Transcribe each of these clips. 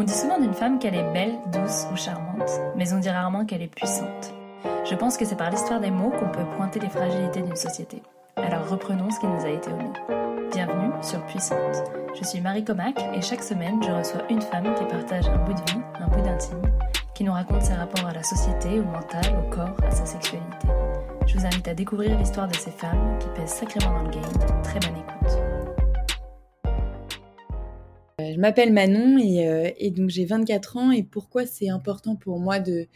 On dit souvent d'une femme qu'elle est belle, douce ou charmante, mais on dit rarement qu'elle est puissante. Je pense que c'est par l'histoire des mots qu'on peut pointer les fragilités d'une société. Alors reprenons ce qui nous a été omis. Bienvenue sur Puissante. Je suis Marie Comac et chaque semaine je reçois une femme qui partage un bout de vie, un bout d'intime, qui nous raconte ses rapports à la société, au mental, au corps, à sa sexualité. Je vous invite à découvrir l'histoire de ces femmes qui pèsent sacrément dans le game. Très bonne écoute. Euh, je m'appelle Manon euh, et, donc j'ai 24 ans et pourquoi c'est important pour moi de,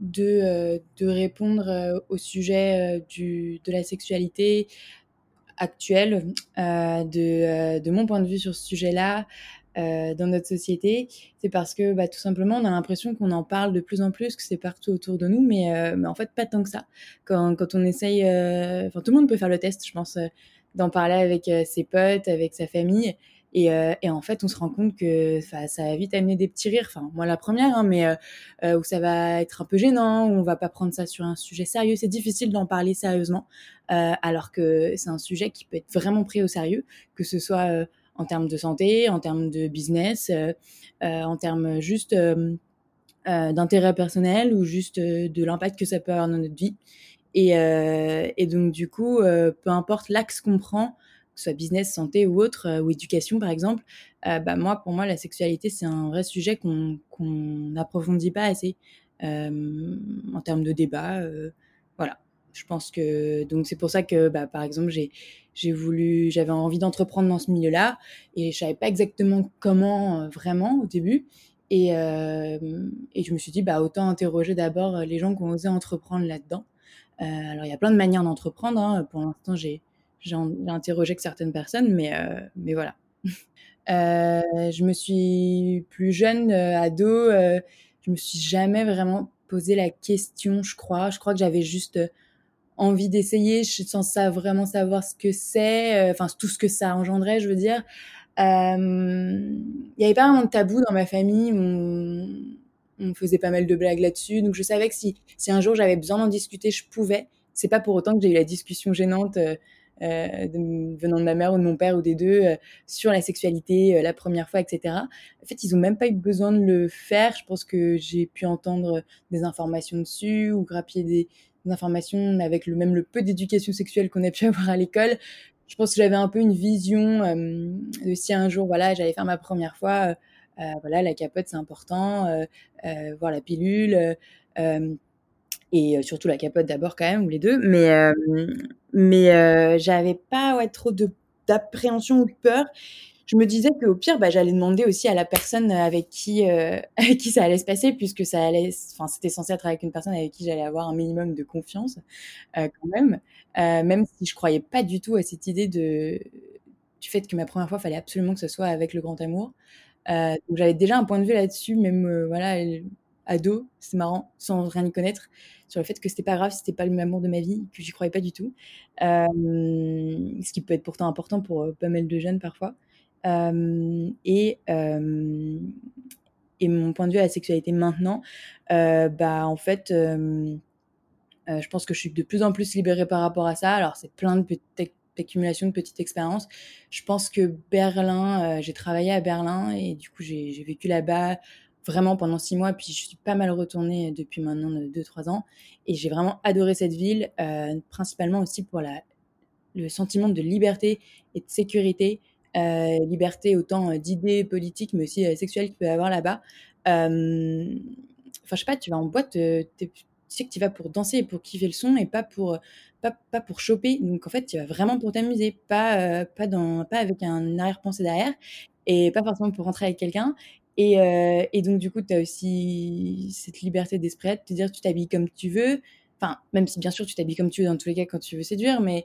de, euh, répondre au sujet du, de la sexualité actuelle, de, de, mon point de vue sur ce sujet-là dans notre société, c'est parce que bah, tout simplement on a l'impression qu'on en parle de plus en plus, que c'est partout autour de nous, mais, mais, en fait pas tant que ça. Quand, quand on essaye, enfin tout le monde peut faire le test, je pense, d'en parler avec ses potes, avec sa famille. Et, euh, et, en fait, on se rend compte que ça va vite amener des petits rires. Enfin, moi, la première, hein, mais euh, euh, où ça va être un peu gênant, où on va pas prendre ça sur un sujet sérieux. C'est difficile d'en parler sérieusement, euh, alors que c'est un sujet qui peut être vraiment pris au sérieux, que ce soit euh, en termes de santé, en termes de business, en termes juste d'intérêt personnel ou juste de l'impact que ça peut avoir dans notre vie. Et, et donc, du coup, peu importe l'axe qu'on prend, que soit business, santé ou autre, euh, ou éducation par exemple, euh, bah, moi, pour moi, la sexualité, c'est un vrai sujet qu'on n'approfondit pas assez euh, en termes de débat. voilà. Je pense que donc c'est pour ça que bah, par exemple j'ai j'ai voulu j'avais envie d'entreprendre dans ce milieu-là et je savais pas exactement comment vraiment au début et, et je me suis dit bah autant interroger d'abord les gens qui ont osé entreprendre là-dedans. Alors il y a plein de manières d'entreprendre. Hein. Pour l'instant j'ai j'ai interrogé que certaines personnes, mais, euh, voilà. Euh, je me suis plus jeune, euh, ado, je me suis jamais vraiment posé la question, je crois. Je crois que j'avais juste envie d'essayer, sans ça vraiment savoir ce que c'est, enfin tout ce que ça engendrait, je veux dire. Il n'y avait pas vraiment de tabou dans ma famille. On, on faisait pas mal de blagues là-dessus, donc je savais que si, si un jour j'avais besoin d'en discuter, je pouvais. C'est pas pour autant que j'ai eu la discussion gênante de, venant de ma mère ou de mon père ou des deux euh, sur la sexualité euh, la première fois, etc. En fait, ils ont même pas eu besoin de le faire. Je pense que j'ai pu entendre des informations dessus ou grappiller des, des informations avec le même le peu d'éducation sexuelle qu'on a pu avoir à l'école. Je pense que j'avais un peu une vision euh, de si un jour, voilà, j'allais faire ma première fois, euh, voilà, la capote c'est important, euh, voir la pilule et surtout la capote d'abord quand même ou les deux. Mais euh, mais euh, j'avais pas ouais, trop de d'appréhension ou de peur. Je me disais qu'au pire bah, j'allais demander aussi à la personne avec qui euh, avec qui ça allait se passer puisque ça allait enfin c'était censé être avec une personne avec qui j'allais avoir un minimum de confiance euh, quand même. Euh, même si je croyais pas du tout à cette idée de du fait que ma première fois fallait absolument que ce soit avec le grand amour. Donc j'avais déjà un point de vue là-dessus même voilà ado, c'est marrant, sans rien y connaître, sur le fait que c'était pas grave, c'était pas le même amour de ma vie, que j'y croyais pas du tout. Euh, ce qui peut être pourtant important pour euh, pas mal de jeunes parfois. Euh, et, et mon point de vue à la sexualité maintenant, bah en fait, je pense que je suis de plus en plus libérée par rapport à ça. Alors c'est plein de de petites expériences. Je pense que Berlin, j'ai travaillé à Berlin et du coup j'ai vécu là-bas vraiment pendant six mois, puis je suis pas mal retournée depuis maintenant deux, trois ans. Et j'ai vraiment adoré cette ville, euh, principalement aussi pour la, le sentiment de liberté et de sécurité, euh, liberté autant d'idées politiques, mais aussi euh, sexuelles qu'il peut y avoir là-bas. Euh, enfin, je sais pas, tu vas en boîte, euh, tu sais que tu vas pour danser et pour kiffer le son et pas pour pas, pas pour choper. Donc en fait, tu vas vraiment pour t'amuser, pas, euh, pas, pas avec un arrière-pensée derrière et pas forcément pour rentrer avec quelqu'un. Et, euh, et, donc, du coup, tu as aussi cette liberté d'esprit de te dire tu t'habilles comme tu veux. Enfin, même si bien sûr tu t'habilles comme tu veux dans tous les cas quand tu veux séduire, mais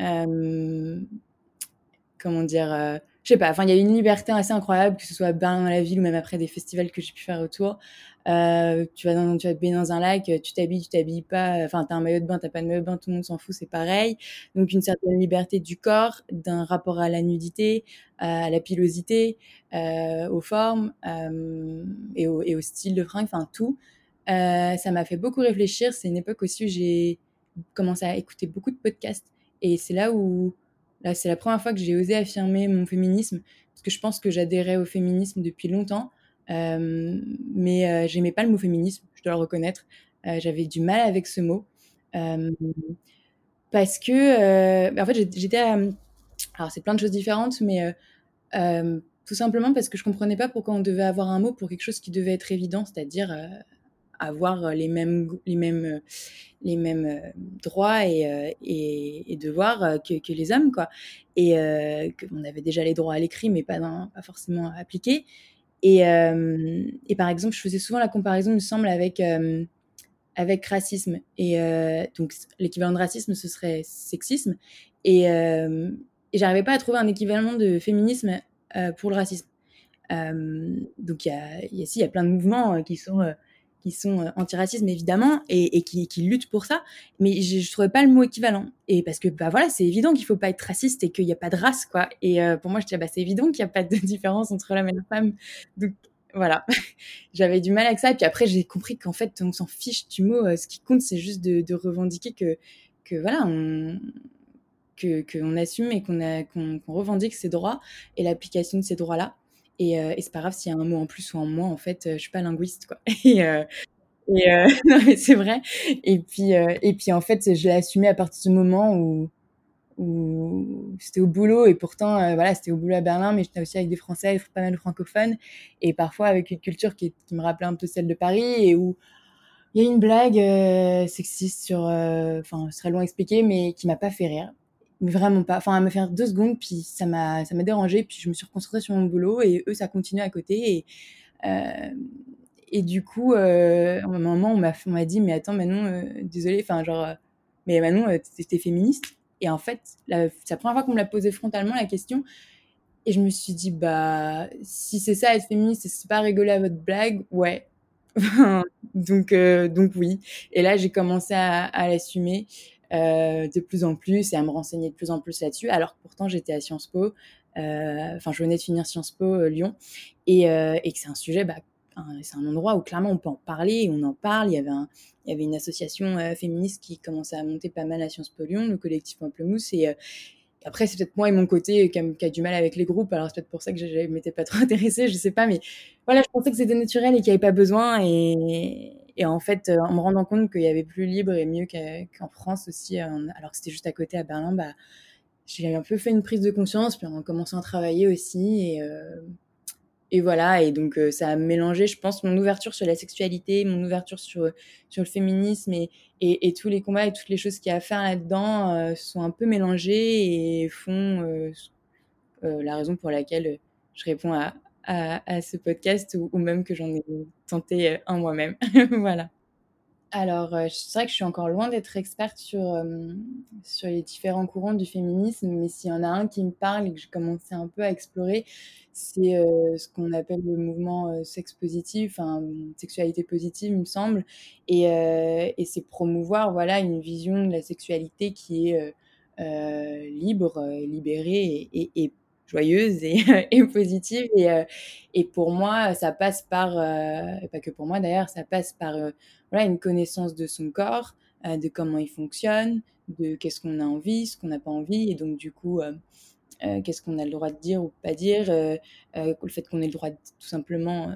euh, comment dire, euh, je sais pas, enfin, il y a une liberté assez incroyable, que ce soit dans la ville ou même après des festivals que j'ai pu faire autour. Euh, tu vas tu te baigner dans un lac, tu t'habilles, tu t'habilles pas, enfin, t'as un maillot de bain, t'as pas de maillot de bain, tout le monde s'en fout, c'est pareil. Donc, une certaine liberté du corps, d'un rapport à la nudité, à la pilosité, euh, aux formes, euh, et, au, et au style de fringue, enfin, tout. Ça m'a fait beaucoup réfléchir. C'est une époque aussi où j'ai commencé à écouter beaucoup de podcasts. Et c'est là où Là, c'est la première fois que j'ai osé affirmer mon féminisme, parce que je pense que j'adhérais au féminisme depuis longtemps, mais j'aimais pas le mot féminisme, je dois le reconnaître. J'avais du mal avec ce mot. parce que, en fait, j'étais. alors, c'est plein de choses différentes, mais tout simplement parce que je comprenais pas pourquoi on devait avoir un mot pour quelque chose qui devait être évident, c'est-à-dire avoir les mêmes, les mêmes, les mêmes droits et, devoirs que, les hommes, quoi. Et qu'on avait déjà les droits à l'écrit, mais pas, pas forcément appliqués. Et, et, par exemple, je faisais souvent la comparaison, il me semble, avec, avec racisme. Et donc, l'équivalent de racisme, ce serait sexisme. Et, et j'arrivais pas à trouver un équivalent de féminisme pour le racisme. donc, il y a, y, y a plein de mouvements qui sont qui sont euh, antiracisme évidemment et, qui, luttent pour ça, mais je, je trouvais pas le mot équivalent. Et parce que bah voilà, c'est évident qu'il faut pas être raciste et qu'il n'y a pas de race quoi. Et euh, pour moi, je disais bah c'est évident qu'il n'y a pas de différence entre l'homme et la femme. Donc voilà, j'avais du mal avec ça. Et puis après, j'ai compris qu'en fait, on s'en fiche du mot. Euh, ce qui compte, c'est juste de, revendiquer que voilà, on qu'on assume et qu'on revendique ses droits et l'application de ces droits là. Et, euh, et c'est pas grave s'il y a un mot en plus ou en moins. En fait, euh, je suis pas linguiste, quoi. Et, euh, et non, mais c'est vrai. Et puis, et puis en fait, je l'ai assumé à partir du moment où, où c'était au boulot et pourtant voilà c'était au boulot à Berlin mais j'étais aussi avec des Français pas mal de francophones et parfois avec une culture qui, me rappelait un peu celle de Paris et où il y a une blague sexiste sur enfin ce serait loin à expliquer mais qui m'a pas fait rire mais vraiment pas. Enfin, à me faire deux secondes, puis ça m'a, ça m'a dérangé, puis je me suis reconcentrée sur mon boulot et eux, ça continue à côté. Et, euh, et du coup, euh, à un moment, on m'a, on m'a dit, mais attends, Manon, euh, désolé, enfin, genre, euh, mais Manon, euh, t'es féministe. Et en fait, c'est la première fois qu'on me l'a posé frontalement la question. Et je me suis dit, bah, si c'est ça être féministe, c'est pas rigoler à votre blague, ouais. donc, donc oui. Et là, j'ai commencé à, à l'assumer. Euh, de plus en plus et à me renseigner de plus en plus là-dessus. Alors pourtant, j'étais à Sciences Po, euh, enfin, je venais de finir Sciences Po euh, Lyon, et, et que c'est un sujet, bah, c'est un endroit où clairement on peut en parler, on en parle. Il y avait, un, il y avait une association féministe qui commençait à monter pas mal à Sciences Po Lyon, le collectif Pamplemousse, et après, c'est peut-être moi et mon côté qui a, qui a, du mal avec les groupes. Alors, c'est peut-être pour ça que je ne m'étais pas trop intéressée, je sais pas. Mais voilà, je pensais que c'était naturel et qu'il n'y avait pas besoin. Et, et en fait, euh, en me rendant compte qu'il y avait plus libre et mieux qu'en France aussi, euh, alors que c'était juste à côté à Berlin, bah, j'ai un peu fait une prise de conscience, puis en commençant à travailler aussi. Et, euh, voilà, et donc ça a mélangé, je pense, mon ouverture sur la sexualité, mon ouverture sur, le féminisme et tous les combats et toutes les choses qu'il y a à faire là-dedans sont un peu mélangées et font la raison pour laquelle je réponds à, à, ce podcast ou, même que j'en ai tenté euh, un moi-même. voilà. Alors, euh, c'est vrai que je suis encore loin d'être experte sur, euh, sur les différents courants du féminisme, mais s'il y en a un qui me parle et que j'ai commencé un peu à explorer, c'est ce qu'on appelle le mouvement sexe positif, enfin, sexualité positive, il me semble. Et, et c'est promouvoir voilà, une vision de la sexualité qui est libre, libérée et, et joyeuse et, positive. Et, euh, et, pour moi, ça passe par, euh, et pas que pour moi d'ailleurs, ça passe par euh, voilà, une connaissance de son corps, de comment il fonctionne, de qu'est-ce qu'on a envie, ce qu'on n'a pas envie. Et donc, du coup, qu'est-ce qu'on a le droit de dire ou pas dire, le fait qu'on ait le droit tout simplement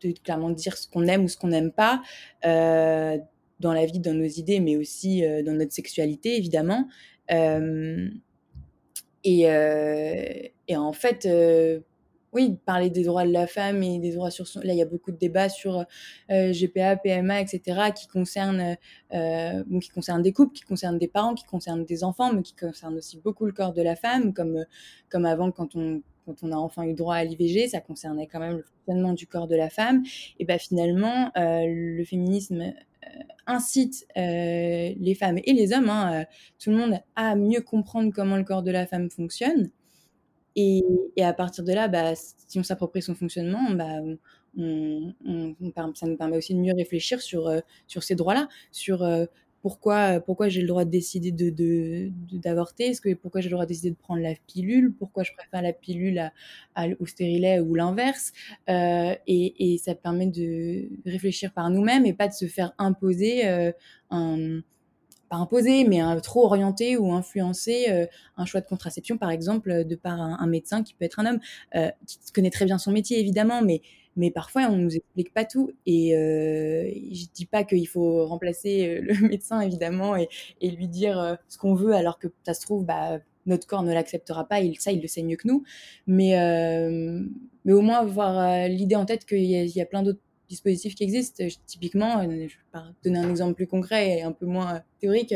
de clairement dire ce qu'on aime ou ce qu'on n'aime pas dans la vie, dans nos idées, mais aussi dans notre sexualité, évidemment. Euh, et en fait, euh, oui, parler des droits de la femme et des droits sur son... Là, il y a beaucoup de débats sur euh, GPA, PMA, etc., qui concernent, qui concernent des couples, qui concernent des parents, qui concernent des enfants, mais qui concernent aussi beaucoup le corps de la femme, comme, comme avant, quand on, quand on a enfin eu droit à l'IVG, ça concernait quand même le fonctionnement du corps de la femme. Et ben finalement, euh, le féminisme incite euh, les femmes et les hommes, hein, euh, tout le monde, à mieux comprendre comment le corps de la femme fonctionne. Et, à partir de là, bah, si on s'approprie son fonctionnement, bah, ça nous permet aussi de mieux réfléchir sur, sur ces droits-là, sur pourquoi, pourquoi j'ai le droit de décider de, d'avorter? Est-ce que pourquoi j'ai le droit de décider de prendre la pilule? Pourquoi je préfère la pilule à, au stérilet ou l'inverse? Euh, et, ça permet de réfléchir par nous-mêmes et pas de se faire imposer euh, un pas imposer, mais un, trop orienter ou influencer euh, un choix de contraception, par exemple, de par un, médecin qui peut être un homme, euh, qui connaît très bien son métier, évidemment, mais mais parfois on nous explique pas tout. Et euh, je dis pas qu'il faut remplacer le médecin évidemment et, lui dire ce qu'on veut alors que ça se trouve bah, notre corps ne l'acceptera pas. Ça, il le sait mieux que nous. Mais mais au moins avoir l'idée en tête qu'il y, a plein d'autres dispositifs qui existent. Typiquement, je vais donner un exemple plus concret et un peu moins théorique.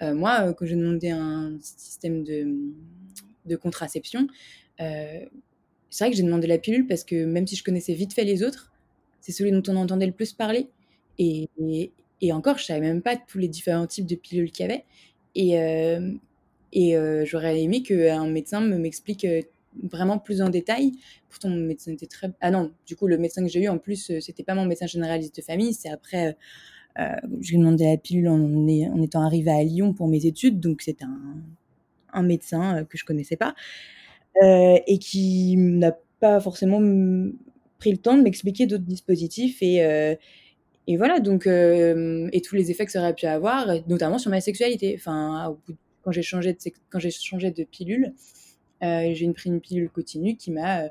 moi, quand j'ai demandé un système de contraception, c'est vrai que j'ai demandé la pilule parce que même si je connaissais vite fait les autres, c'est celui dont on entendait le plus parler. Et, encore, je savais même pas tous les différents types de pilules qu'il y avait. Et, euh, et euh, j'aurais aimé qu'un médecin me m'explique euh, vraiment plus en détail. Pourtant, mon médecin était très... Ah non, du coup, le médecin que j'ai eu, en plus, c'était pas mon médecin généraliste de famille. C'est après, euh, j'ai demandé la pilule en, étant arrivée à Lyon pour mes études. Donc, c'est un, un médecin que je connaissais pas. Euh, et qui n'a pas forcément pris le temps de m'expliquer d'autres dispositifs et, euh, voilà donc euh, et tous les effets que ça aurait pu avoir notamment sur ma sexualité enfin bout quand j'ai changé de pilule j'ai pris une pilule continue qui m'a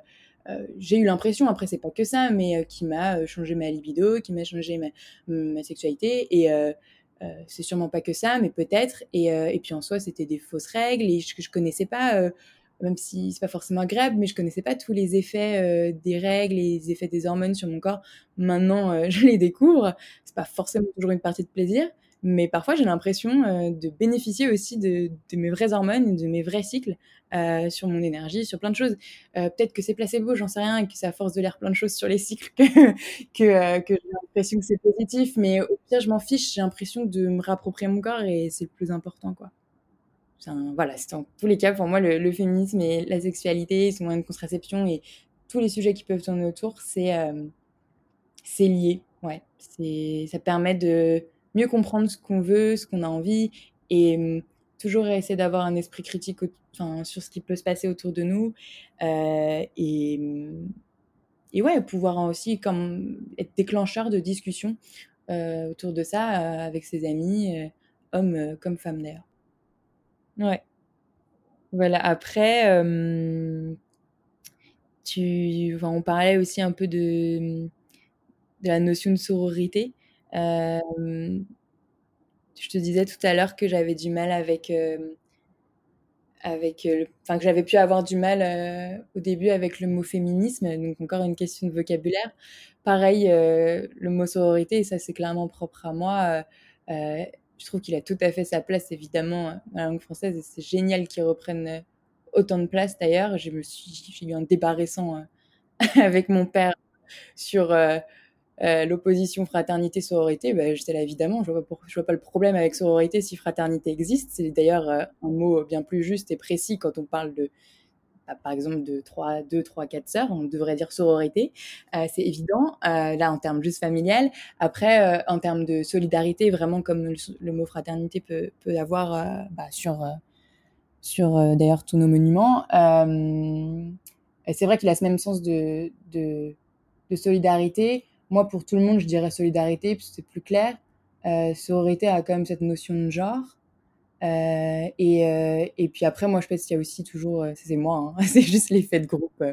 j'ai eu l'impression, après c'est pas que ça, mais qui m'a changé ma libido, qui m'a changé ma, sexualité. Et c'est sûrement pas que ça, mais peut-être. Et, puis en soi, c'était des fausses règles et je, je connaissais pas même si c'est pas forcément agréable, mais je connaissais pas tous les effets euh, des règles, les effets des hormones sur mon corps. Maintenant, euh, je les découvre. C'est pas forcément toujours une partie de plaisir, mais parfois j'ai l'impression euh, de bénéficier aussi de, mes vraies hormones, de mes vrais cycles sur mon énergie, sur plein de choses. Peut-être que c'est placebo, j'en sais rien, et que c'est à force de lire plein de choses sur les cycles que j'ai l'impression que c'est positif, mais au pire, je m'en fiche. J'ai l'impression de me réapproprier mon corps et c'est le plus important, quoi voilà, c'est en tous les cas pour moi le, féminisme et la sexualité, son moyen de contraception et tous les sujets qui peuvent tourner autour, c'est euh, lié. Ouais, ça permet de mieux comprendre ce qu'on veut, ce qu'on a envie et hum, toujours essayer d'avoir un esprit critique enfin, sur ce qui peut se passer autour de nous euh, et hum, et ouais pouvoir aussi comme être déclencheur de discussions euh, autour de ça avec ses amis, hommes comme femmes d'ailleurs. Ouais. Voilà, après, tu, enfin, on parlait aussi un peu de, la notion de sororité. Je te disais tout à l'heure que j'avais du mal avec, avec enfin, que j'avais pu avoir du mal au début avec le mot féminisme, donc encore une question de vocabulaire. Pareil, le mot sororité, ça c'est clairement propre à moi je trouve qu'il a tout à fait sa place, évidemment, euh, dans la langue française, et c'est génial qu'il reprenne euh, autant de place d'ailleurs. J'ai eu un débat récent euh, avec mon père sur l'opposition fraternité-sororité. Bah, J'étais là, évidemment, je vois, vois, pas le problème avec sororité si fraternité existe. C'est d'ailleurs un mot bien plus juste et précis quand on parle de par exemple de 3, 2, 3, 4 sœurs, on devrait dire sororité, euh, c'est évident, euh, là en termes juste familial. Après, euh, en termes de solidarité, vraiment comme le, mot fraternité peut, peut avoir bah, sur, sur d'ailleurs tous nos monuments, c'est vrai qu'il a ce même sens de, de, de, solidarité. Moi, pour tout le monde, je dirais solidarité, c'est plus clair. sororité a quand même cette notion de genre. Euh, et, euh, et, puis après, moi, je pense qu'il y a aussi toujours, euh, c'est moi, hein, c'est juste l'effet de groupe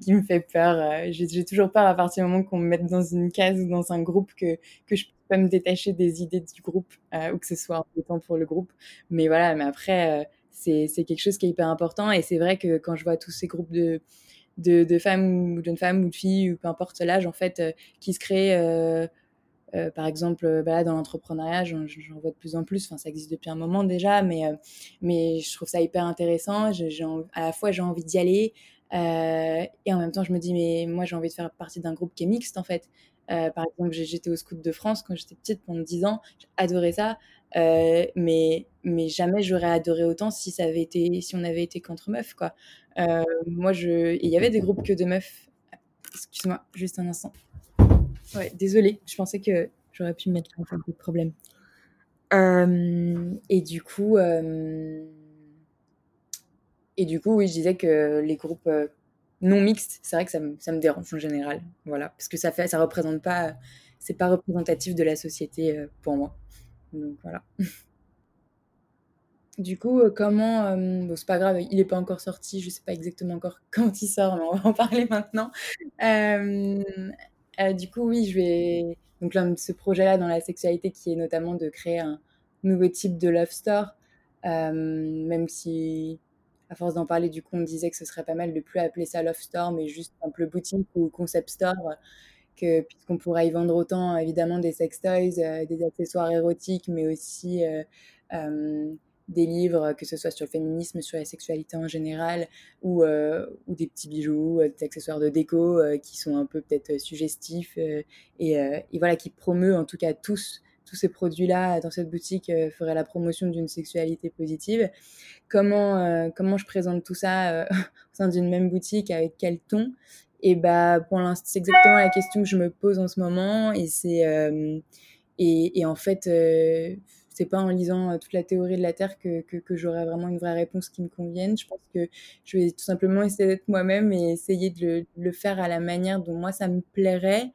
qui me fait peur. J'ai toujours peur à partir du moment qu'on me mette dans une case ou dans un groupe que, que je peux pas me détacher des idées du groupe ou que ce soit important pour le groupe. Mais voilà, mais après, c'est quelque chose qui est hyper important. Et c'est vrai que quand je vois tous ces groupes de, de, de femmes ou de jeunes femmes ou de filles ou peu importe l'âge, en fait, qui se créent euh, par exemple, euh, bah dans l'entrepreneuriat, j'en vois de plus en plus. Enfin, ça existe depuis un moment déjà, mais, euh, mais je trouve ça hyper intéressant. À la fois, j'ai envie d'y aller. et en même temps, je me dis, mais moi, j'ai envie de faire partie d'un groupe qui est mixte, en fait. par exemple, j'étais au Scout de France quand j'étais petite pendant 10 ans. Adoré ça. mais, mais jamais j'aurais adoré autant si, ça avait été, si on avait été contre meufs, quoi. moi, il y avait des groupes que de meufs. Excuse-moi, juste un instant. Ouais, désolée, je pensais que j'aurais pu mettre un peu de problème. Euh, et du coup, euh, et du coup, oui, je disais que les groupes euh, non mixtes, c'est vrai que ça me, ça me, dérange en général, voilà, parce que ça fait, ça représente pas, c'est pas représentatif de la société pour moi. Donc voilà. du coup, comment, bon, c'est pas grave, il est pas encore sorti, je sais pas exactement encore quand il sort, mais on va en parler maintenant. Du coup, oui, je vais donc là, ce projet-là dans la sexualité qui est notamment de créer un nouveau type de love store, même si à force d'en parler, du coup, on disait que ce serait pas mal de plus appeler ça love store, mais juste simple boutique ou concept store, que puisqu'on pourrait y vendre autant évidemment des sextoys, toys, des accessoires érotiques, mais aussi des livres, que ce soit sur le féminisme, sur la sexualité en général, ou, ou des petits bijoux, des accessoires de déco qui sont un peu peut-être suggestifs et, et, voilà, qui promeut en tout cas tous tous ces produits-là dans cette boutique euh, feraient la promotion d'une sexualité positive. Comment, euh, comment je présente tout ça euh, au sein d'une même boutique, avec quel ton? Et bah, pour l'instant, c'est exactement la question que je me pose en ce moment. Et c'est et, en fait, c'est pas en lisant toute la théorie de la Terre que, que, j'aurai vraiment une vraie réponse qui me convienne. Je pense que je vais tout simplement essayer d'être moi-même et essayer de le, le, faire à la manière dont moi ça me plairait.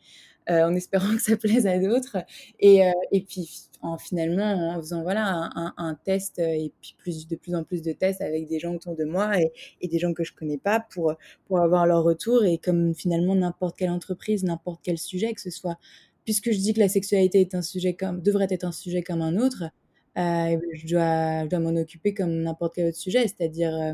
Euh, en espérant que ça plaise à d'autres. Et, euh, et puis en, finalement en faisant voilà un, un, test et puis plus de plus en plus de tests avec des gens autour de moi et, et, des gens que je connais pas pour pour avoir leur retour et comme finalement n'importe quelle entreprise n'importe quel sujet que ce soit puisque je dis que la sexualité devrait être un sujet comme un autre euh, je dois, je dois m'en occuper comme n'importe quel autre sujet c'est-à-dire euh,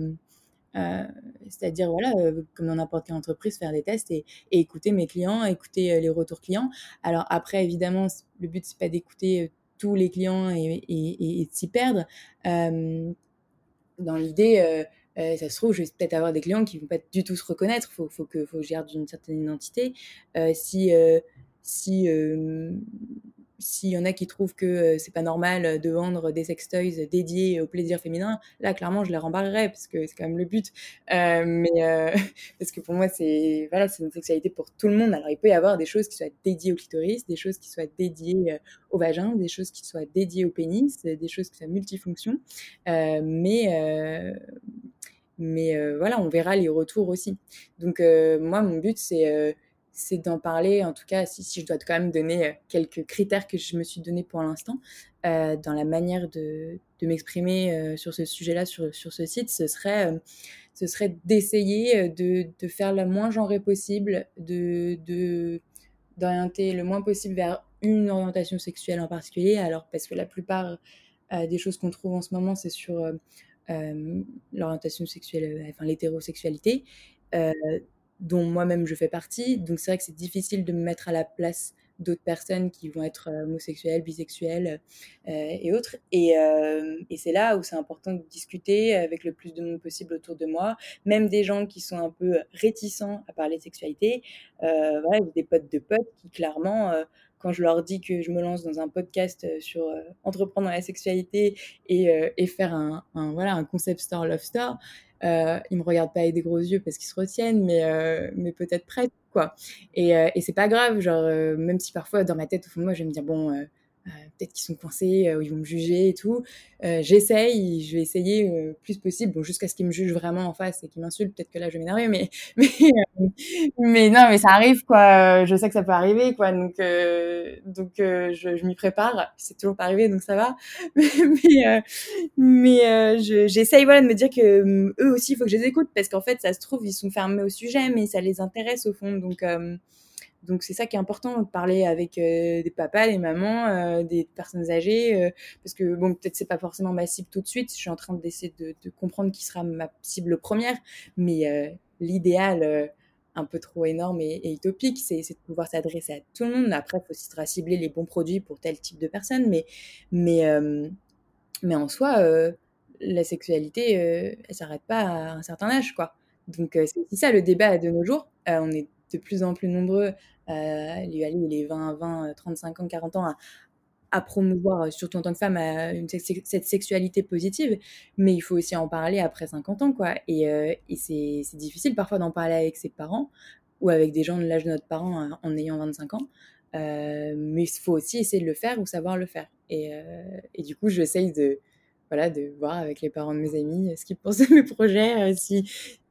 euh, c'est-à-dire, voilà, comme dans n'importe quelle entreprise, faire des tests et, écouter mes clients, écouter les retours clients. Alors après, évidemment, le but, c'est pas d'écouter tous les clients et, de s'y perdre. dans l'idée, ça se trouve, je vais peut-être avoir des clients qui vont pas du tout se reconnaître. Il faut, faut que je garde une certaine identité. si si s'il y en a qui trouvent que euh, c'est pas normal euh, de vendre des sextoys dédiés au plaisir féminin, là clairement je les rembarrerais parce que c'est quand même le but. Euh, mais euh, parce que pour moi c'est voilà c'est une sexualité pour tout le monde. Alors il peut y avoir des choses qui soient dédiées au clitoris, des choses qui soient dédiées au vagin, des choses qui soient dédiées au pénis, des choses qui soient multifonctions. mais mais voilà on verra les retours aussi. Donc moi mon but c'est c'est d'en parler, en tout cas, si, je dois quand même donner euh, quelques critères que je me suis donné pour l'instant, euh, dans la manière de, m'exprimer euh, sur ce sujet-là, sur, sur ce site, ce serait, ce serait d'essayer de, de faire le moins genré possible, de, d'orienter le moins possible vers une orientation sexuelle en particulier, alors parce que la plupart des choses qu'on trouve en ce moment, c'est sur l'orientation sexuelle, enfin l'hétérosexualité dont moi-même je fais partie. Donc c'est vrai que c'est difficile de me mettre à la place d'autres personnes qui vont être euh, homosexuelles, bisexuelles euh, et autres. Et, euh, et c'est là où c'est important de discuter avec le plus de monde possible autour de moi, même des gens qui sont un peu réticents à parler de sexualité. Euh, des potes de potes qui clairement quand je leur dis que je me lance dans un podcast sur entreprendre la sexualité et, et faire un, un, voilà, un concept store, love store, euh, ils me regardent pas avec des gros yeux parce qu'ils se retiennent, mais, euh, mais peut-être prêts, quoi. Et, euh, et c'est pas grave, genre, même si parfois dans ma tête, au fond de moi, je vais me dire, bon, euh, peut-être qu'ils sont coincés euh, ou ils vont me juger et tout. Euh, J'essaye, je vais essayer le euh, plus possible, bon, jusqu'à ce qu'ils me jugent vraiment en face et qu'ils m'insultent. Peut-être que là, je vais m'énerver, mais, mais, euh, mais non, mais ça arrive, quoi. Je sais que ça peut arriver, quoi. Donc, donc je, je m'y prépare. C'est toujours pas arrivé, donc ça va. mais mais j'essaye, voilà, de me dire que eux aussi, il faut que je les écoute parce qu'en fait, ça se trouve, ils sont fermés au sujet, mais ça les intéresse au fond. Donc, donc c'est ça qui est important, de parler avec euh, des papas, des mamans, euh, des personnes âgées, euh, parce que bon peut-être c'est pas forcément ma cible tout de suite. Je suis en train d'essayer de, comprendre qui sera ma cible première, mais l'idéal un peu trop énorme et, utopique, c'est de pouvoir s'adresser à tout le monde. Après, il faut aussi cibler les bons produits pour tel type de personne, mais mais mais en soi, la sexualité, elle s'arrête pas à un certain âge, quoi. Donc c'est aussi ça le débat de nos jours. on est de plus en plus nombreux euh, lui aller les 20, 20, 35 ans, 40 ans à, promouvoir, surtout en tant que femme, une, cette sexualité positive, mais il faut aussi en parler après 50 ans, quoi. Et, euh, c'est difficile parfois d'en parler avec ses parents ou avec des gens de l'âge de notre parent euh, en ayant 25 ans. Euh, mais il faut aussi essayer de le faire ou savoir le faire. Et, euh, et du coup, j'essaye de, voilà, de voir avec les parents de mes amis ce qu'ils pensent de mes projets, si,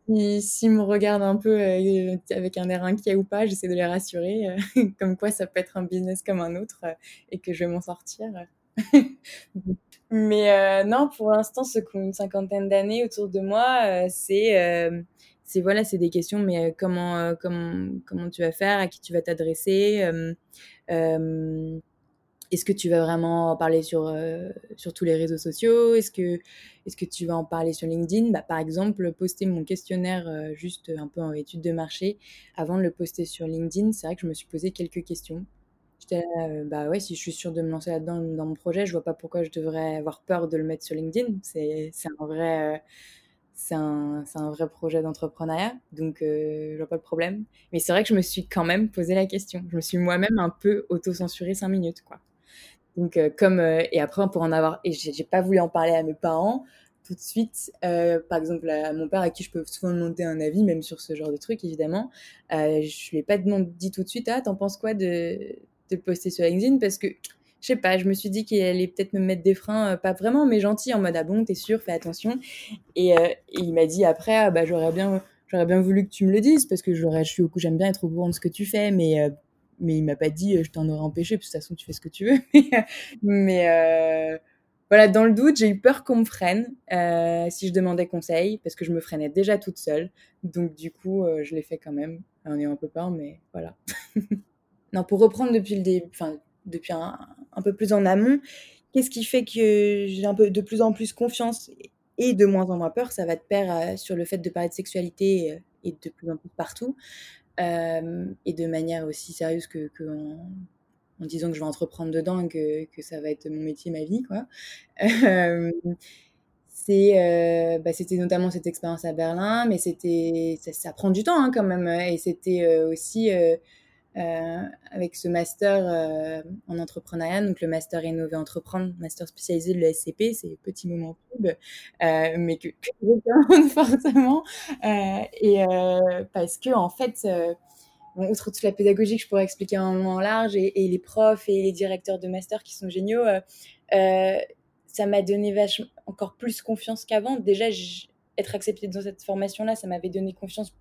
S'ils me regardent un peu euh, avec un air inquiet ou pas, j'essaie de les rassurer, euh, comme quoi ça peut être un business comme un autre euh, et que je vais m'en sortir. Mais non, pour l'instant, ceux qui ont une cinquantaine d'années autour de moi, c'est c'est voilà, des questions, mais comment, comment, comment tu vas faire, à qui tu vas t'adresser, est-ce que tu vas vraiment en parler sur, sur tous les réseaux sociaux? Est-ce que, est que tu vas en parler sur LinkedIn? Bah, Par exemple, poster mon questionnaire juste un peu en étude de marché, avant de le poster sur LinkedIn, c'est vrai que je me suis posé quelques questions. J'étais là, bah ouais, si je suis sûre de me lancer là-dedans dans mon projet, je vois pas pourquoi je devrais avoir peur de le mettre sur LinkedIn. C'est un vrai c'est un, un, vrai projet d'entrepreneuriat, donc euh, je vois pas le problème. Mais c'est vrai que je me suis quand même posé la question. Je me suis moi-même un peu auto-censurée cinq minutes, quoi. Donc, euh, comme, euh, et après, pour en avoir, et j'ai pas voulu en parler à mes parents tout de suite, euh, par exemple à mon père à qui je peux souvent demander un avis, même sur ce genre de truc, évidemment. je lui ai pas dit tout de suite, ah, t'en penses quoi de, de poster sur LinkedIn? Parce que je sais pas, je me suis dit qu'il allait peut-être me mettre des freins, pas vraiment, mais gentil, en mode ah bon, t'es sûr, fais attention. Et, il m'a dit après, ah, bah j'aurais bien, j'aurais bien voulu que tu me le dises parce que j'aurais, je suis j'aime bien être au courant de ce que tu fais, mais mais il m'a pas dit je t'en aurais empêché, que de toute façon tu fais ce que tu veux. mais euh, voilà, dans le doute, j'ai eu peur qu'on me freine euh, si je demandais conseil, parce que je me freinais déjà toute seule. Donc du coup, euh, je l'ai fait quand même, en ayant un peu peur, mais voilà. non, pour reprendre depuis le début, enfin depuis un, un, peu plus en amont, qu'est-ce qui fait que j'ai un peu de plus en plus confiance et de moins en moins peur? Ça va de pair sur le fait de parler de sexualité et de plus en plus partout. Euh, et de manière aussi sérieuse que, que disant que je vais entreprendre dedans que, que, ça va être mon métier, ma vie, quoi. Euh, c'est, euh, bah, c'était notamment cette expérience à Berlin, mais c'était, ça, ça, prend du temps hein, quand même. Et c'était aussi avec ce master euh, en entrepreneuriat, donc le master Innover Entreprendre, master spécialisé de l'ESCP, c'est petit moment pub, euh, mais que, je recommande fortement, et parce que en fait, outre toute la pédagogie que je pourrais expliquer en moment large, et, et, les profs et les directeurs de master qui sont géniaux, ça m'a donné vachement encore plus confiance qu'avant. Déjà, être acceptée dans cette formation-là, ça m'avait donné confiance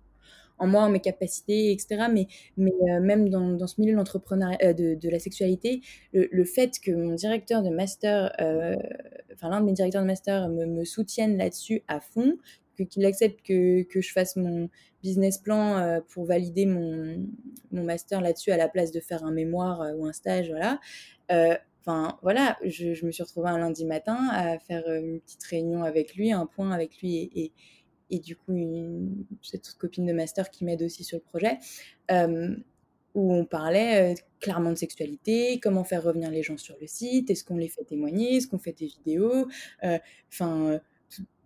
en moi, en mes capacités, etc. Mais, mais euh, même dans, dans, ce milieu de, euh, de, de, la sexualité, le, fait que mon directeur de master, euh, enfin l'un de mes directeurs de master me, me soutienne là-dessus à fond, qu'il accepte que, que, je fasse mon business plan pour valider mon, mon master là-dessus à la place de faire un mémoire ou un stage, voilà. Enfin, voilà, je, je, me suis retrouvée un lundi matin à faire une petite réunion avec lui, un point avec lui et et du coup une, cette copine de master qui m'aide aussi sur le projet, euh, où on parlait euh, clairement de sexualité, comment faire revenir les gens sur le site, est-ce qu'on les fait témoigner, est-ce qu'on fait des vidéos, euh, enfin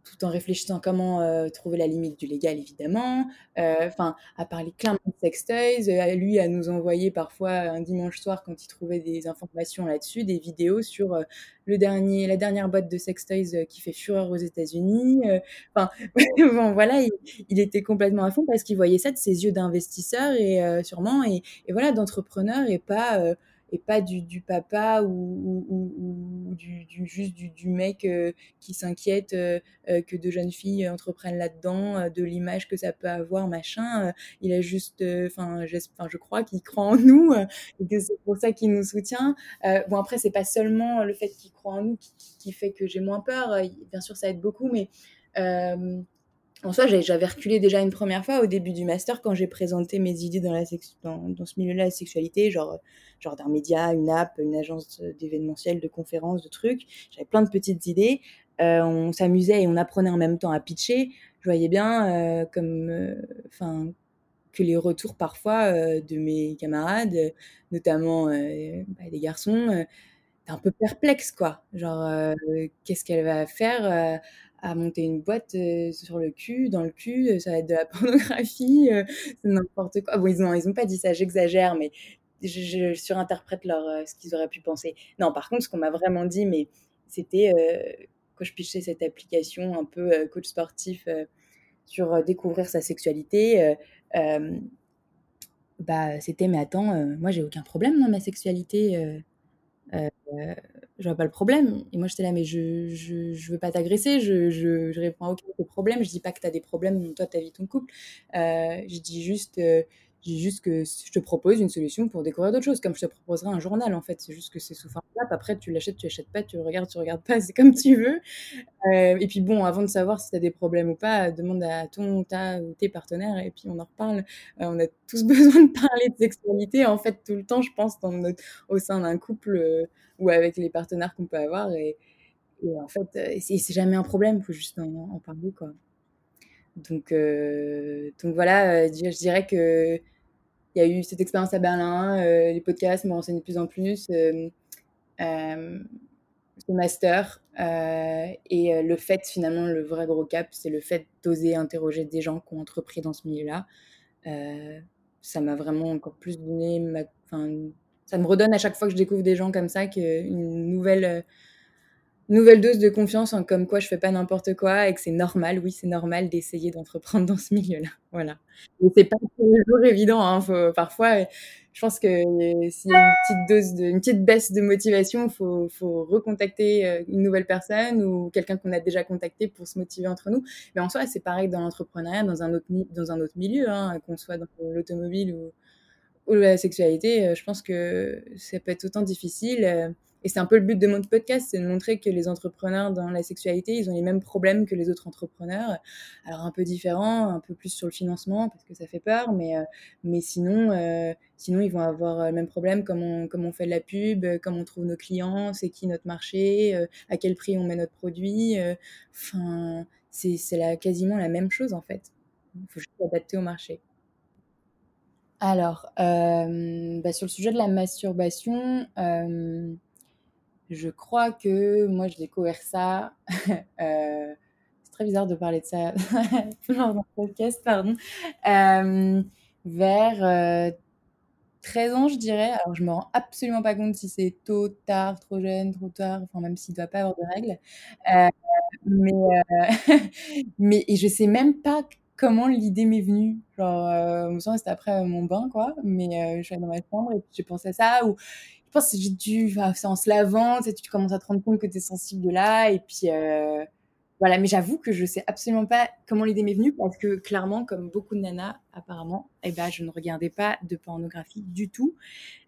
tout en réfléchissant comment euh, trouver la limite du légal, évidemment. Euh, enfin, à parler clairement de sextoys, euh, lui à nous envoyer parfois un dimanche soir quand il trouvait des informations là-dessus, des vidéos sur le dernier, la dernière boîte de sextoys qui fait fureur aux États-Unis. Enfin, bon, voilà, il, était complètement à fond parce qu'il voyait ça de ses yeux d'investisseur et sûrement et voilà d'entrepreneur et pas pas du, papa ou, du, juste du, mec euh, qui s'inquiète euh, euh, que deux jeunes filles entreprennent là-dedans, de l'image que ça peut avoir, machin. il a juste, enfin, je crois qu'il croit en nous et que c'est pour ça qu'il nous soutient. bon, après, c'est pas seulement le fait qu'il croit en nous qui fait que j'ai moins peur. Bien sûr, ça aide beaucoup, mais en soi, j'avais reculé déjà une première fois au début du master quand j'ai présenté mes idées dans, ce milieu-là, la sexualité, genre, genre d'un média, une app, une agence d'événementiel, de conférences, de trucs. J'avais plein de petites idées. Euh, on s'amusait et on apprenait en même temps à pitcher. Je voyais bien euh, comme, euh, que les retours parfois de mes camarades, notamment bah, des garçons, un peu perplexes, quoi. Genre, qu'est-ce qu'elle va faire à monter une boîte sur le cul, dans le cul, ça va être de la pornographie, c'est n'importe quoi. Bon, ils n'ont ils ont pas dit ça, j'exagère, mais je, je, surinterprète leur, ce qu'ils auraient pu penser. Non, par contre, ce qu'on m'a vraiment dit, mais c'était quand je pichais cette application un peu coach sportif sur découvrir sa sexualité, bah, c'était mais attends, moi j'ai aucun problème dans ma sexualité. Euh, je vois pas le problème. Et moi, j'étais là, mais je, je, je veux pas t'agresser, je, je, je réponds à aucun problèmes. Je dis pas que tu as des problèmes toi, ta vie, ton couple. Euh, je dis juste, dis juste que je te propose une solution pour découvrir d'autres choses, comme je te proposerais un journal, en fait. C'est juste que c'est sous forme. Après, tu l'achètes, tu l'achètes pas, tu le regardes, tu regardes pas, c'est comme tu veux. Euh, et puis bon, avant de savoir si tu as des problèmes ou pas, demande à ton, ta ou tes partenaires et puis on en reparle. Euh, on a tous besoin de parler de sexualité, en fait, tout le temps, je pense, dans notre, au sein d'un couple euh, ou avec les partenaires qu'on peut avoir. Et, en fait, c'est jamais un problème, faut juste en, en, parler, quoi. Donc, euh, donc voilà, je dirais que il y a eu cette expérience à Berlin, euh, les podcasts m'ont renseigné de plus en plus, euh, euh, ce master, et le fait finalement, le vrai gros cap, c'est le fait d'oser interroger des gens qui ont entrepris dans ce milieu-là. ça m'a vraiment encore plus donné, ça me redonne à chaque fois que je découvre des gens comme ça qu'une nouvelle nouvelle dose de confiance en comme quoi je fais pas n'importe quoi et que c'est normal, oui, c'est normal d'essayer d'entreprendre dans ce milieu-là. Voilà. Et c'est pas toujours évident, hein, parfois, je pense que s'il y a une petite dose de, une petite baisse de motivation, faut, faut recontacter une nouvelle personne ou quelqu'un qu'on a déjà contacté pour se motiver entre nous. Mais en soi, c'est pareil dans l'entrepreneuriat, dans un autre, un autre milieu, hein, qu'on soit dans l'automobile ou, ou la sexualité. Je pense que ça peut être autant difficile et c'est un peu le but de mon podcast, c'est de montrer que les entrepreneurs dans la sexualité, ils ont les mêmes problèmes que les autres entrepreneurs. Alors un peu différents, un peu plus sur le financement parce que ça fait peur, mais euh, mais sinon euh, sinon ils vont avoir le même problème comme on comme on fait de la pub, comme on trouve nos clients, c'est qui notre marché, euh, à quel prix on met notre produit. Enfin c'est quasiment la même chose en fait. Il faut juste s'adapter au marché. Alors, bah sur le sujet de la masturbation, je crois que moi, j'ai découvert ça. euh, c'est très bizarre de parler de ça dans un podcast, pardon. Euh, vers euh, 13 ans, je dirais. Alors, je me rends absolument pas compte si c'est tôt, tard, trop jeune, trop tard, enfin, même s'il ne doit pas avoir de règles. Euh, mais, mais et je sais même pas comment l'idée m'est venue. Genre, euh, me semble c'était après mon bain, quoi. Mais je suis allée dans ma chambre et j'ai pensé à ça. Ou je pense que j'ai dû, enfin, c'est en se lavant, tu, commences à te rendre compte que tu es sensible de là. Et puis, euh, voilà. Mais j'avoue que je sais absolument pas comment l'idée m'est venue parce que clairement, comme beaucoup de nanas, apparemment, eh ben, je ne regardais pas de pornographie du tout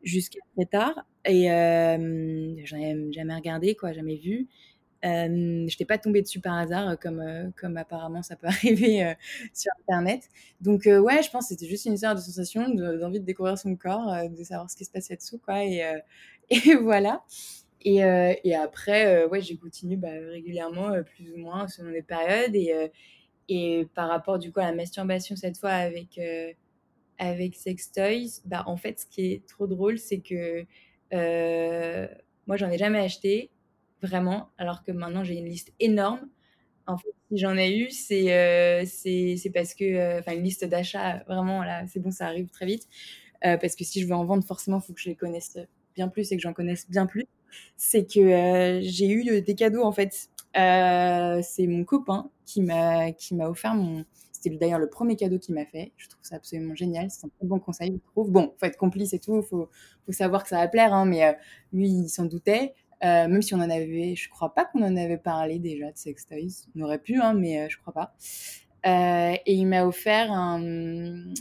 jusqu'à très tard. Et euh, j'en ai jamais regardé, quoi, jamais vu. Euh, je n'étais pas tombée dessus par hasard, comme, euh, comme apparemment ça peut arriver euh, sur Internet. Donc, euh, ouais, je pense que c'était juste une histoire de sensation, d'envie de, découvrir son corps, euh, de savoir ce qui se passait dessous, quoi. Et, euh, voilà. Et, et après, ouais, j'ai continué bah, régulièrement, plus ou moins, selon les périodes. Et, et par rapport, du coup, à la masturbation, cette fois, avec, avec Sex Toys, bah, en fait, ce qui est trop drôle, c'est que moi, j'en ai jamais acheté vraiment, alors que maintenant j'ai une liste énorme. En fait, si j'en ai eu, c'est euh, parce que, enfin, euh, une liste d'achats, vraiment, là, c'est bon, ça arrive très vite. Euh, parce que si je veux en vendre, forcément, il faut que je les connaisse bien plus et que j'en connaisse bien plus. C'est que euh, j'ai eu des cadeaux, en fait. c'est mon copain qui m'a qui m'a offert mon. C'était d'ailleurs le premier cadeau qu'il m'a fait. Je trouve ça absolument génial. C'est un très bon conseil, je trouve. Bon, faut être complice et tout. Faut faut savoir que ça va plaire, hein, mais lui, il s'en doutait. Euh, même si on en avait, je crois pas qu'on en avait parlé déjà de sex toys. On aurait pu, hein, mais euh, je crois pas. Euh, et il m'a offert un,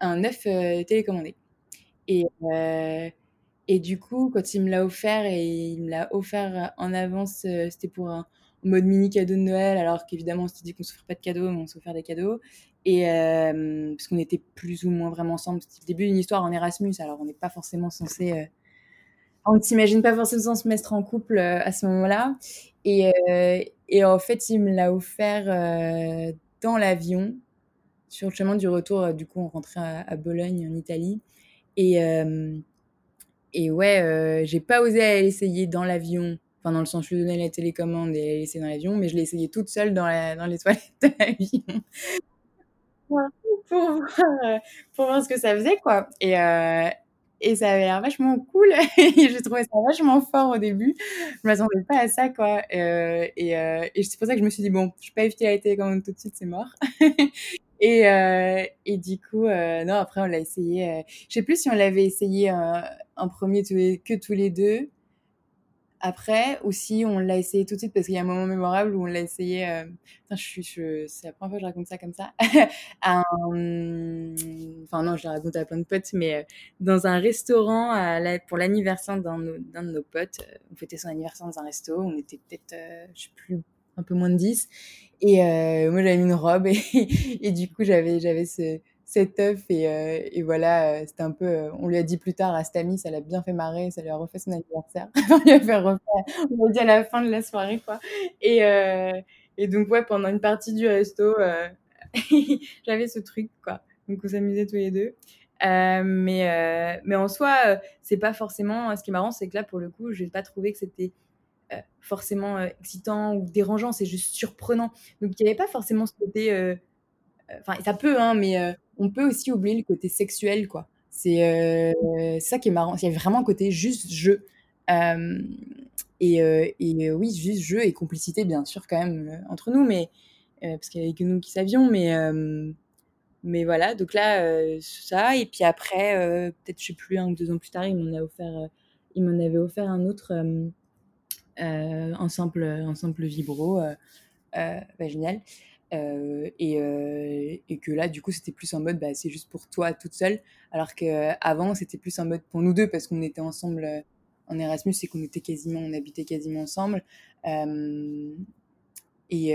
un œuf télécommandé. Et, et du coup, quand il me l'a offert et il me l'a offert en avance, c'était pour un mode mini cadeau de Noël, alors qu'évidemment on s'était dit qu'on s'offrait pas de cadeaux, mais on s'offrait des cadeaux. Et parce qu'on était plus ou moins vraiment ensemble, c'était le début d'une histoire en Erasmus, alors on n'est pas forcément censé on ne s'imagine pas forcément se mettre en couple euh, à ce moment-là. Et, euh, et, en fait, il me l'a offert euh, dans l'avion, sur le chemin du retour. Du coup, on rentrait à, à Bologne, en Italie. Et, et ouais, j'ai pas osé l'essayer dans l'avion. Enfin, dans le sens, je lui donnais la télécommande et la laisser dans l'avion, mais je l'ai essayé toute seule dans, la, dans les toilettes de l'avion. pour, voir, pour voir ce que ça faisait, quoi. Et, et ça avait l'air vachement cool. j'ai trouvé ça vachement fort au début. Je m'attendais pas à ça, quoi. Euh, et, euh, et c'est pour ça que je me suis dit, bon, je vais pas éviter la télécommande tout de suite, c'est mort. et, euh, et du coup, euh, non, après, on l'a essayé. Euh, je sais plus si on l'avait essayé en premier tous les, que tous les deux. Après, aussi, on l'a essayé tout de suite parce qu'il y a un moment mémorable où on l'a essayé. Euh... je je... c'est la première fois que je raconte ça comme ça. Enfin, non, je l'ai raconté à plein de potes, mais euh, dans un restaurant pour l'anniversaire d'un, de nos potes. Euh, on fêtait son anniversaire dans un resto. On était peut-être, euh, je sais plus, un peu moins de 10. Et moi, j'avais une robe et, et du coup, j'avais, j'avais ce cette œuf et, euh, et voilà, euh, c'était un peu. Euh, on lui a dit plus tard à Stamy, ça l'a bien fait marrer, ça lui a refait son anniversaire. on lui a fait refaire, on l'a dit à la fin de la soirée, quoi. Et, et donc, ouais, pendant une partie du resto, j'avais ce truc, quoi. Donc, on s'amusait tous les deux. mais, mais en soi, c'est pas forcément. Ce qui est marrant, c'est que là, pour le coup, je n'ai pas trouvé que c'était forcément excitant ou dérangeant, c'est juste surprenant. Donc, il n'y avait pas forcément ce côté enfin ça peut hein, mais euh, on peut aussi oublier le côté sexuel quoi. C'est euh, ça qui est marrant il y a vraiment un côté juste jeu. Euh, et, et oui juste jeu et complicité bien sûr quand même entre nous mais parce qu'il y avait que nous qui savions mais mais voilà donc là ça et puis après peut-être je sais plus un ou deux ans plus tard il m'en a offert il m'en avait offert un autre un simple un simple vibro vaginal euh, et, euh, et, que là, du coup, c'était plus en mode, bah, c'est juste pour toi toute seule. Alors qu'avant, c'était plus en mode pour nous deux, parce qu'on était ensemble euh, en Erasmus et qu'on était quasiment, on habitait quasiment ensemble. Et,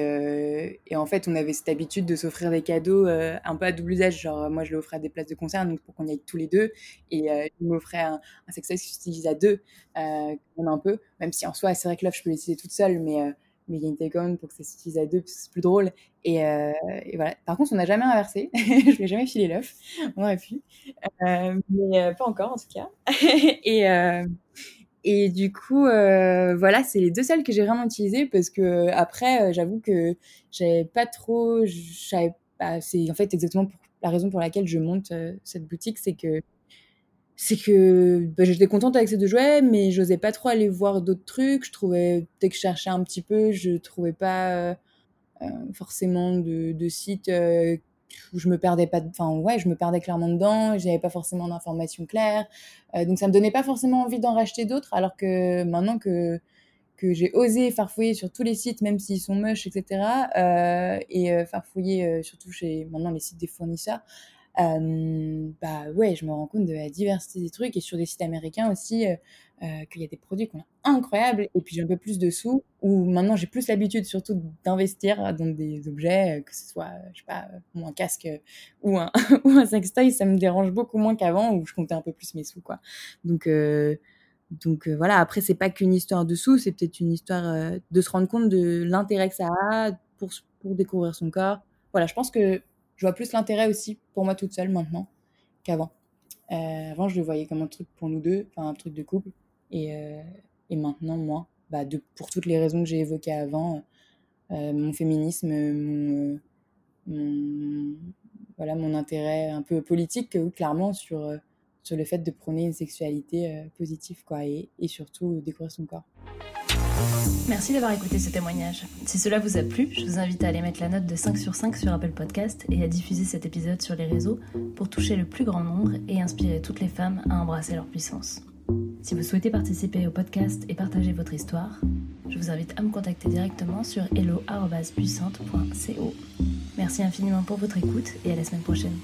et, en fait, on avait cette habitude de s'offrir des cadeaux un peu à double usage. Genre, moi, je lui offrais des places de concert donc pour qu'on y aille tous les deux. Et il m'offrait un, un sextoy qui s'utilise à deux, euh, un peu. Même si en soi, c'est vrai que l'offre, je peux l'utiliser toute seule, mais mais il y a une takeon pour que ça s'utilise à deux, c'est plus drôle. Et, euh, et, voilà. Par contre, on n'a jamais inversé. je lui ai jamais filé l'œuf. On aurait pu. Euh, mais euh, pas encore, en tout cas. et, et du coup, voilà, c'est les deux seuls que j'ai vraiment utilisés parce que après, j'avoue que j'avais pas trop. Bah, c'est en fait exactement la raison pour laquelle je monte cette boutique, c'est que c'est que bah, j'étais contente avec ces deux jouets, mais j'osais pas trop aller voir d'autres trucs. Je trouvais, dès que je cherchais un petit peu, je trouvais pas euh, euh forcément de, sites euh, où je me perdais pas. Enfin, ouais, je me perdais clairement dedans. J'avais pas forcément d'informations claires. Euh, donc, ça me donnait pas forcément envie d'en racheter d'autres. Alors que maintenant que que j'ai osé farfouiller sur tous les sites, même s'ils sont moches, etc. Euh, et farfouiller surtout chez maintenant les sites des fournisseurs euh, bah ouais, je me rends compte de la diversité des trucs et sur des sites américains aussi euh, euh, qu'il y a des produits qui sont incroyables et puis j'ai un peu plus de sous où maintenant j'ai plus l'habitude surtout d'investir dans des objets que ce soit je sais pas ou un casque ou un ou un sextoy ça me dérange beaucoup moins qu'avant où je comptais un peu plus mes sous quoi. Donc donc voilà après c'est pas qu'une histoire de sous c'est peut-être une histoire de se rendre compte de l'intérêt que ça a pour pour découvrir son corps. Voilà je pense que je vois plus l'intérêt aussi pour moi toute seule maintenant qu'avant. Euh, avant, je le voyais comme un truc pour nous deux, enfin un truc de couple. Et, euh, maintenant, moi, bah, pour toutes les raisons que j'ai évoquées avant, euh, mon féminisme, mon, mon, voilà, mon intérêt un peu politique, clairement, sur, sur le fait de prôner une sexualité positive quoi, et, et surtout découvrir son corps. Merci d'avoir écouté ce témoignage. Si cela vous a plu, je vous invite à aller mettre la note de 5 sur 5 sur Apple Podcast et à diffuser cet épisode sur les réseaux pour toucher le plus grand nombre et inspirer toutes les femmes à embrasser leur puissance. Si vous souhaitez participer au podcast et partager votre histoire, je vous invite à me contacter directement sur hello.puissante.co. Merci infiniment pour votre écoute et à la semaine prochaine.